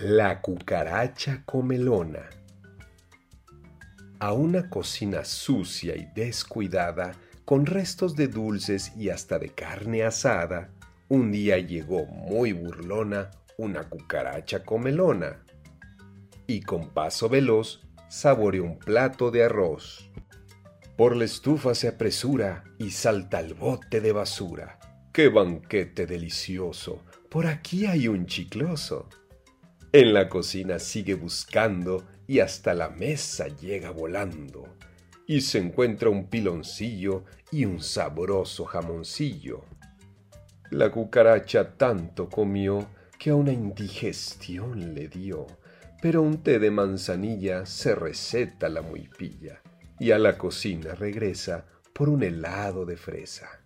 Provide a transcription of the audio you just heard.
La cucaracha comelona. A una cocina sucia y descuidada, con restos de dulces y hasta de carne asada, un día llegó muy burlona una cucaracha comelona. Y con paso veloz saboreó un plato de arroz. Por la estufa se apresura y salta al bote de basura. ¡Qué banquete delicioso! Por aquí hay un chicloso. En la cocina sigue buscando y hasta la mesa llega volando. Y se encuentra un piloncillo y un sabroso jamoncillo. La cucaracha tanto comió que a una indigestión le dio, pero un té de manzanilla se receta la muy pilla y a la cocina regresa por un helado de fresa.